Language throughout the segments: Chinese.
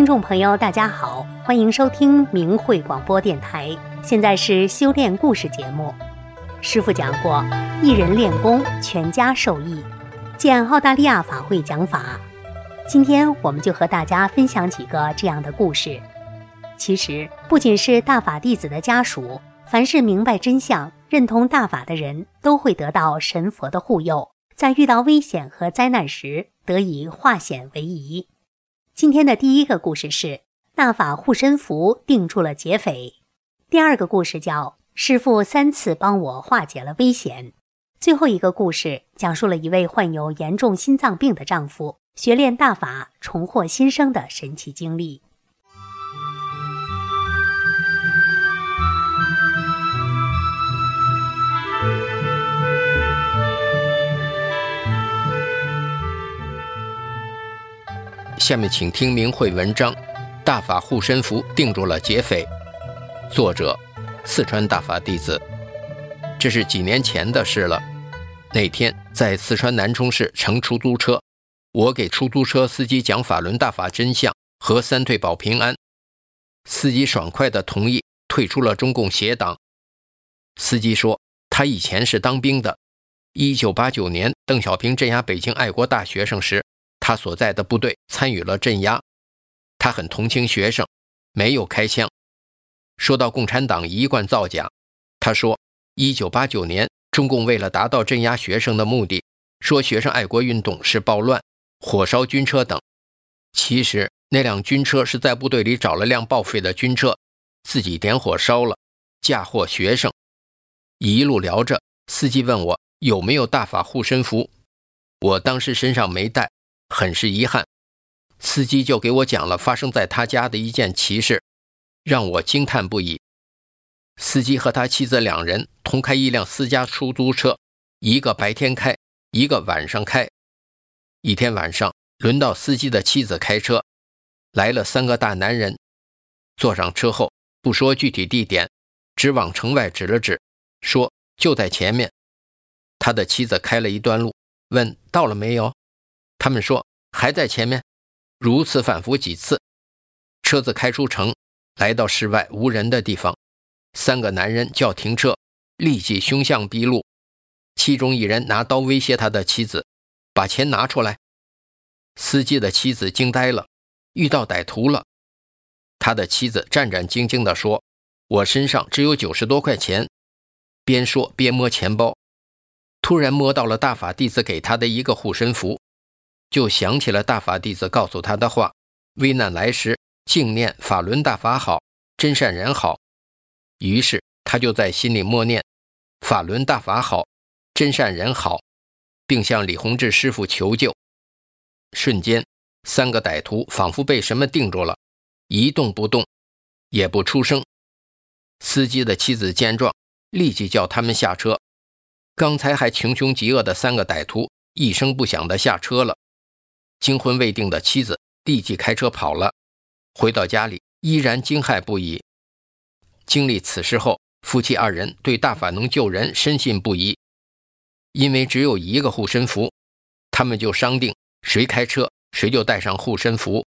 听众朋友，大家好，欢迎收听明慧广播电台。现在是修炼故事节目。师傅讲过，一人练功，全家受益。见澳大利亚法会讲法。今天我们就和大家分享几个这样的故事。其实，不仅是大法弟子的家属，凡是明白真相、认同大法的人，都会得到神佛的护佑，在遇到危险和灾难时，得以化险为夷。今天的第一个故事是大法护身符定住了劫匪。第二个故事叫师傅三次帮我化解了危险。最后一个故事讲述了一位患有严重心脏病的丈夫学练大法重获新生的神奇经历。下面请听明慧文章：大法护身符定住了劫匪。作者：四川大法弟子。这是几年前的事了。那天在四川南充市乘出租车，我给出租车司机讲法轮大法真相和三退保平安，司机爽快地同意退出了中共邪党。司机说他以前是当兵的，一九八九年邓小平镇压北京爱国大学生时。他所在的部队参与了镇压，他很同情学生，没有开枪。说到共产党一贯造假，他说，一九八九年中共为了达到镇压学生的目的，说学生爱国运动是暴乱、火烧军车等。其实那辆军车是在部队里找了辆报废的军车，自己点火烧了，嫁祸学生。一路聊着，司机问我有没有大法护身符，我当时身上没带。很是遗憾，司机就给我讲了发生在他家的一件奇事，让我惊叹不已。司机和他妻子两人同开一辆私家出租车，一个白天开，一个晚上开。一天晚上，轮到司机的妻子开车，来了三个大男人，坐上车后不说具体地点，只往城外指了指，说就在前面。他的妻子开了一段路，问到了没有。他们说还在前面，如此反复几次，车子开出城，来到室外无人的地方，三个男人叫停车，立即凶相毕露。其中一人拿刀威胁他的妻子：“把钱拿出来。”司机的妻子惊呆了，遇到歹徒了。他的妻子战战兢兢地说：“我身上只有九十多块钱。”边说边摸钱包，突然摸到了大法弟子给他的一个护身符。就想起了大法弟子告诉他的话：“危难来时，静念法轮大法好，真善人好。”于是他就在心里默念：“法轮大法好，真善人好，并向李洪志师傅求救。”瞬间，三个歹徒仿佛被什么定住了，一动不动，也不出声。司机的妻子见状，立即叫他们下车。刚才还穷凶极恶的三个歹徒，一声不响地下车了。惊魂未定的妻子立即开车跑了，回到家里依然惊骇不已。经历此事后，夫妻二人对大法能救人深信不疑。因为只有一个护身符，他们就商定谁开车谁就带上护身符。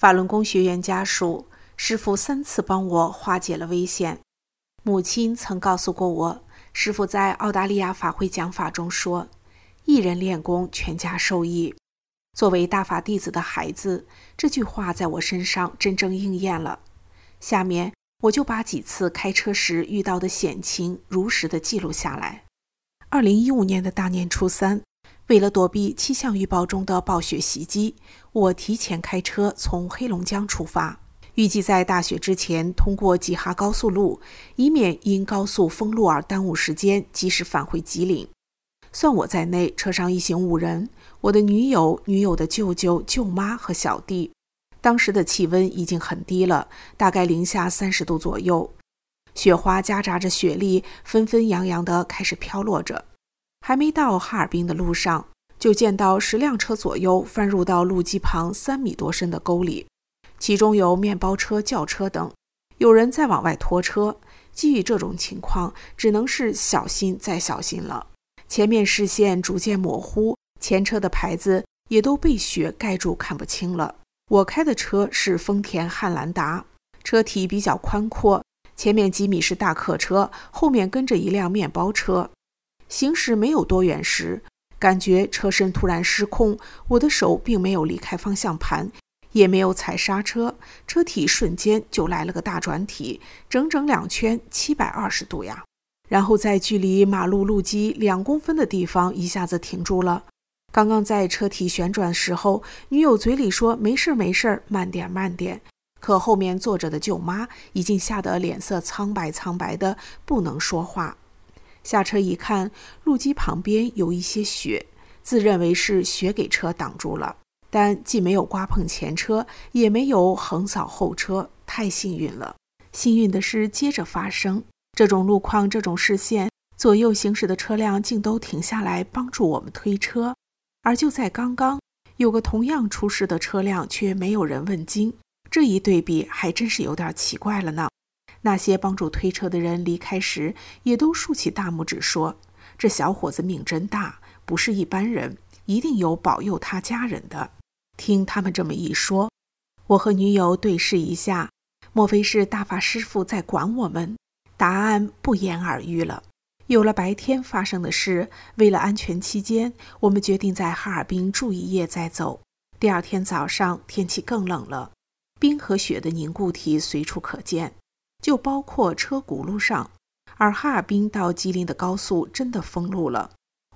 法轮功学员家属，师傅三次帮我化解了危险。母亲曾告诉过我，师傅在澳大利亚法会讲法中说：“一人练功，全家受益。”作为大法弟子的孩子，这句话在我身上真正应验了。下面我就把几次开车时遇到的险情如实的记录下来。二零一五年的大年初三。为了躲避气象预报中的暴雪袭击，我提前开车从黑龙江出发，预计在大雪之前通过吉哈高速路，以免因高速封路而耽误时间，及时返回吉林。算我在内，车上一行五人，我的女友、女友的舅舅、舅妈和小弟。当时的气温已经很低了，大概零下三十度左右，雪花夹杂着雪粒，纷纷扬扬地开始飘落着。还没到哈尔滨的路上，就见到十辆车左右翻入到路基旁三米多深的沟里，其中有面包车、轿车等。有人在往外拖车。基于这种情况，只能是小心再小心了。前面视线逐渐模糊，前车的牌子也都被雪盖住，看不清了。我开的车是丰田汉兰达，车体比较宽阔，前面几米是大客车，后面跟着一辆面包车。行驶没有多远时，感觉车身突然失控，我的手并没有离开方向盘。也没有踩刹车，车体瞬间就来了个大转体，整整两圈，七百二十度呀！然后在距离马路路基两公分的地方一下子停住了。刚刚在车体旋转时候，女友嘴里说没事没事，慢点慢点。可后面坐着的舅妈已经吓得脸色苍白苍白的，不能说话。下车一看，路基旁边有一些雪，自认为是雪给车挡住了。但既没有刮碰前车，也没有横扫后车，太幸运了。幸运的是，接着发生这种路况、这种视线，左右行驶的车辆竟都停下来帮助我们推车。而就在刚刚，有个同样出事的车辆，却没有人问津。这一对比还真是有点奇怪了呢。那些帮助推车的人离开时，也都竖起大拇指说：“这小伙子命真大，不是一般人，一定有保佑他家人的。”听他们这么一说，我和女友对视一下，莫非是大法师傅在管我们？答案不言而喻了。有了白天发生的事，为了安全期间，我们决定在哈尔滨住一夜再走。第二天早上，天气更冷了，冰和雪的凝固体随处可见，就包括车轱辘上。而哈尔滨到吉林的高速真的封路了。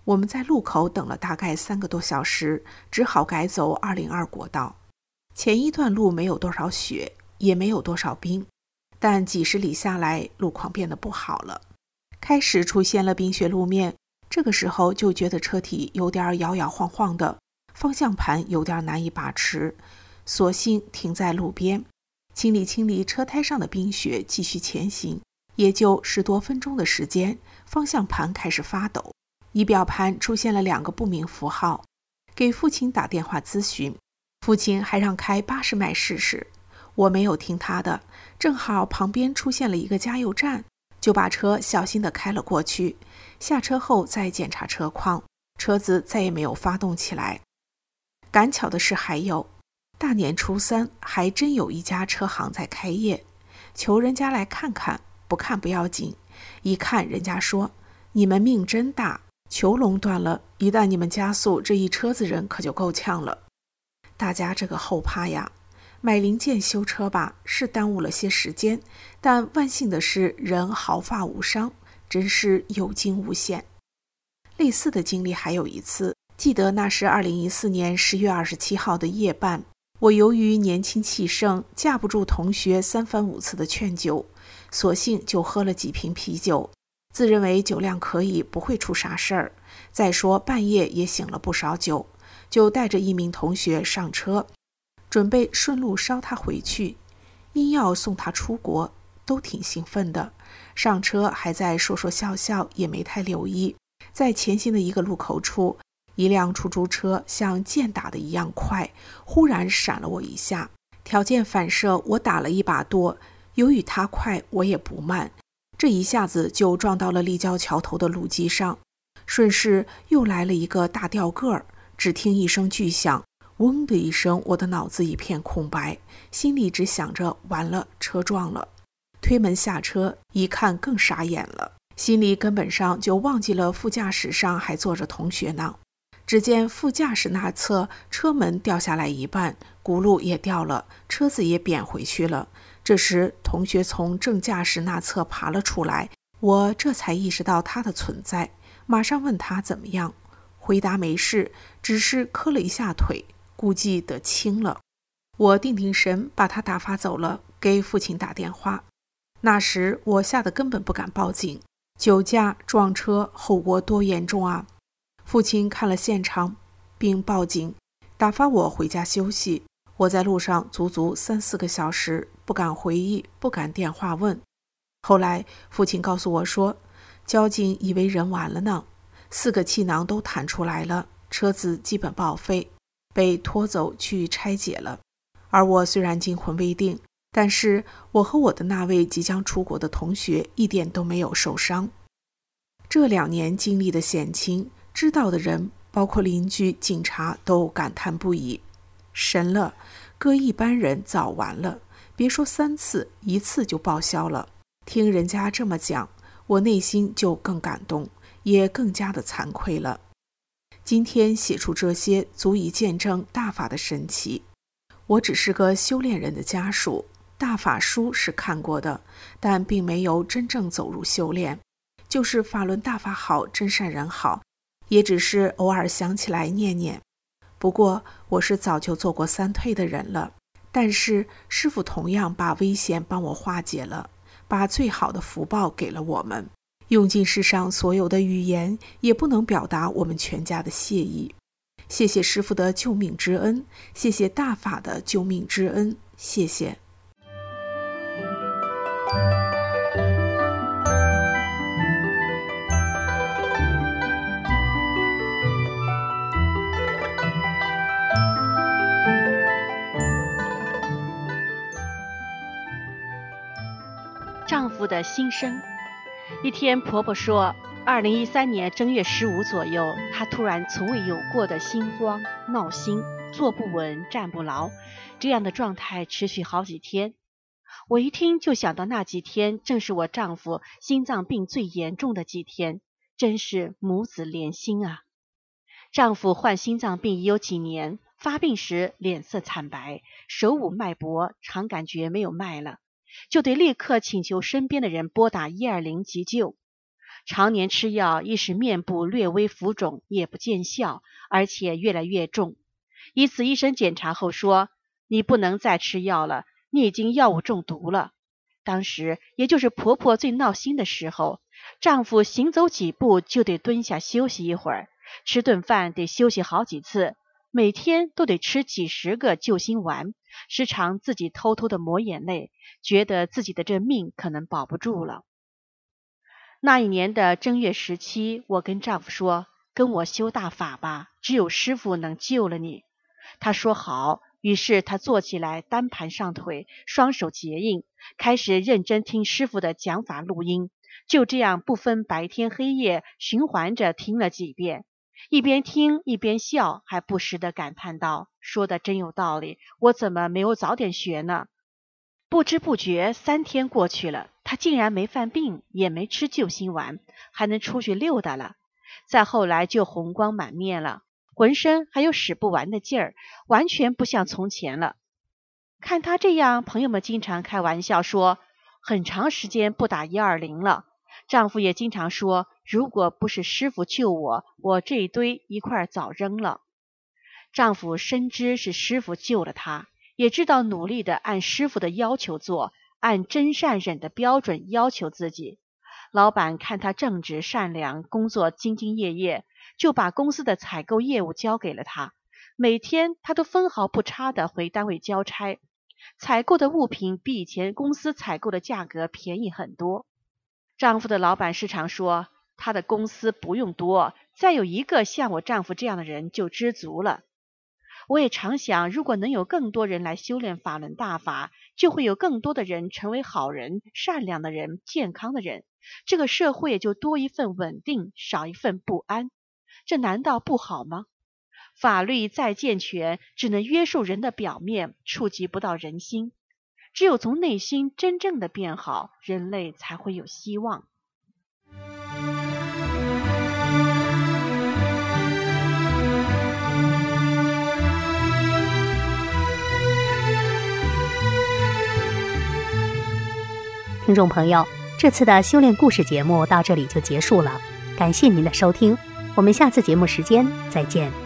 我们在路口等了大概三个多小时，只好改走二零二国道。前一段路没有多少雪，也没有多少冰，但几十里下来，路况变得不好了，开始出现了冰雪路面。这个时候就觉得车体有点摇摇晃晃的，方向盘有点难以把持，索性停在路边，清理清理车胎上的冰雪，继续前行。也就十多分钟的时间，方向盘开始发抖。仪表盘出现了两个不明符号，给父亲打电话咨询，父亲还让开八十迈试试。我没有听他的，正好旁边出现了一个加油站，就把车小心地开了过去。下车后再检查车况，车子再也没有发动起来。赶巧的是，还有大年初三还真有一家车行在开业，求人家来看看，不看不要紧，一看人家说你们命真大。球垄断了，一旦你们加速，这一车子人可就够呛了。大家这个后怕呀！买零件修车吧，是耽误了些时间，但万幸的是人毫发无伤，真是有惊无险。类似的经历还有一次，记得那是二零一四年十月二十七号的夜半，我由于年轻气盛，架不住同学三番五次的劝酒，索性就喝了几瓶啤酒。自认为酒量可以，不会出啥事儿。再说半夜也醒了不少酒，就带着一名同学上车，准备顺路捎他回去，因要送他出国，都挺兴奋的。上车还在说说笑笑，也没太留意。在前行的一个路口处，一辆出租车像箭打的一样快，忽然闪了我一下，条件反射，我打了一把舵。由于他快，我也不慢。这一下子就撞到了立交桥头的路基上，顺势又来了一个大吊个儿。只听一声巨响，嗡的一声，我的脑子一片空白，心里只想着完了，车撞了。推门下车一看，更傻眼了，心里根本上就忘记了副驾驶上还坐着同学呢。只见副驾驶那侧车门掉下来一半，轱辘也掉了，车子也扁回去了。这时，同学从正驾驶那侧爬了出来，我这才意识到他的存在，马上问他怎么样，回答没事，只是磕了一下腿，估计得轻了。我定定神，把他打发走了，给父亲打电话。那时我吓得根本不敢报警，酒驾撞车后果多严重啊！父亲看了现场，并报警，打发我回家休息。我在路上足足三四个小时，不敢回忆，不敢电话问。后来父亲告诉我说，交警以为人完了呢，四个气囊都弹出来了，车子基本报废，被拖走去拆解了。而我虽然惊魂未定，但是我和我的那位即将出国的同学一点都没有受伤。这两年经历的险情，知道的人，包括邻居、警察，都感叹不已。神了，搁一般人早完了，别说三次，一次就报销了。听人家这么讲，我内心就更感动，也更加的惭愧了。今天写出这些，足以见证大法的神奇。我只是个修炼人的家属，大法书是看过的，但并没有真正走入修炼。就是法轮大法好，真善人好，也只是偶尔想起来念念。不过我是早就做过三退的人了，但是师傅同样把危险帮我化解了。把最好的福报给了我们，用尽世上所有的语言也不能表达我们全家的谢意。谢谢师傅的救命之恩，谢谢大法的救命之恩，谢谢。的心声。一天，婆婆说，二零一三年正月十五左右，她突然从未有过的心慌、闹心、坐不稳、站不牢，这样的状态持续好几天。我一听就想到那几天正是我丈夫心脏病最严重的几天，真是母子连心啊！丈夫患心脏病已有几年，发病时脸色惨白，手捂脉搏，常感觉没有脉了。就得立刻请求身边的人拨打一二零急救。常年吃药，一时面部略微浮肿，也不见效，而且越来越重。一次医生检查后说：“你不能再吃药了，你已经药物中毒了。”当时也就是婆婆最闹心的时候，丈夫行走几步就得蹲下休息一会儿，吃顿饭得休息好几次，每天都得吃几十个救心丸。时常自己偷偷的抹眼泪，觉得自己的这命可能保不住了。那一年的正月十七，我跟丈夫说：“跟我修大法吧，只有师傅能救了你。”他说好。于是他坐起来，单盘上腿，双手结印，开始认真听师傅的讲法录音。就这样不分白天黑夜，循环着听了几遍。一边听一边笑，还不时的感叹道：“说的真有道理，我怎么没有早点学呢？”不知不觉三天过去了，他竟然没犯病，也没吃救心丸，还能出去溜达了。再后来就红光满面了，浑身还有使不完的劲儿，完全不像从前了。看他这样，朋友们经常开玩笑说，很长时间不打一二零了。丈夫也经常说。如果不是师傅救我，我这一堆一块早扔了。丈夫深知是师傅救了他，也知道努力的按师傅的要求做，按真善忍的标准要求自己。老板看他正直善良，工作兢兢业业，就把公司的采购业务交给了他。每天他都分毫不差的回单位交差，采购的物品比以前公司采购的价格便宜很多。丈夫的老板时常说。他的公司不用多，再有一个像我丈夫这样的人就知足了。我也常想，如果能有更多人来修炼法轮大法，就会有更多的人成为好人、善良的人、健康的人，这个社会也就多一份稳定，少一份不安。这难道不好吗？法律再健全，只能约束人的表面，触及不到人心。只有从内心真正的变好，人类才会有希望。听众朋友，这次的修炼故事节目到这里就结束了，感谢您的收听，我们下次节目时间再见。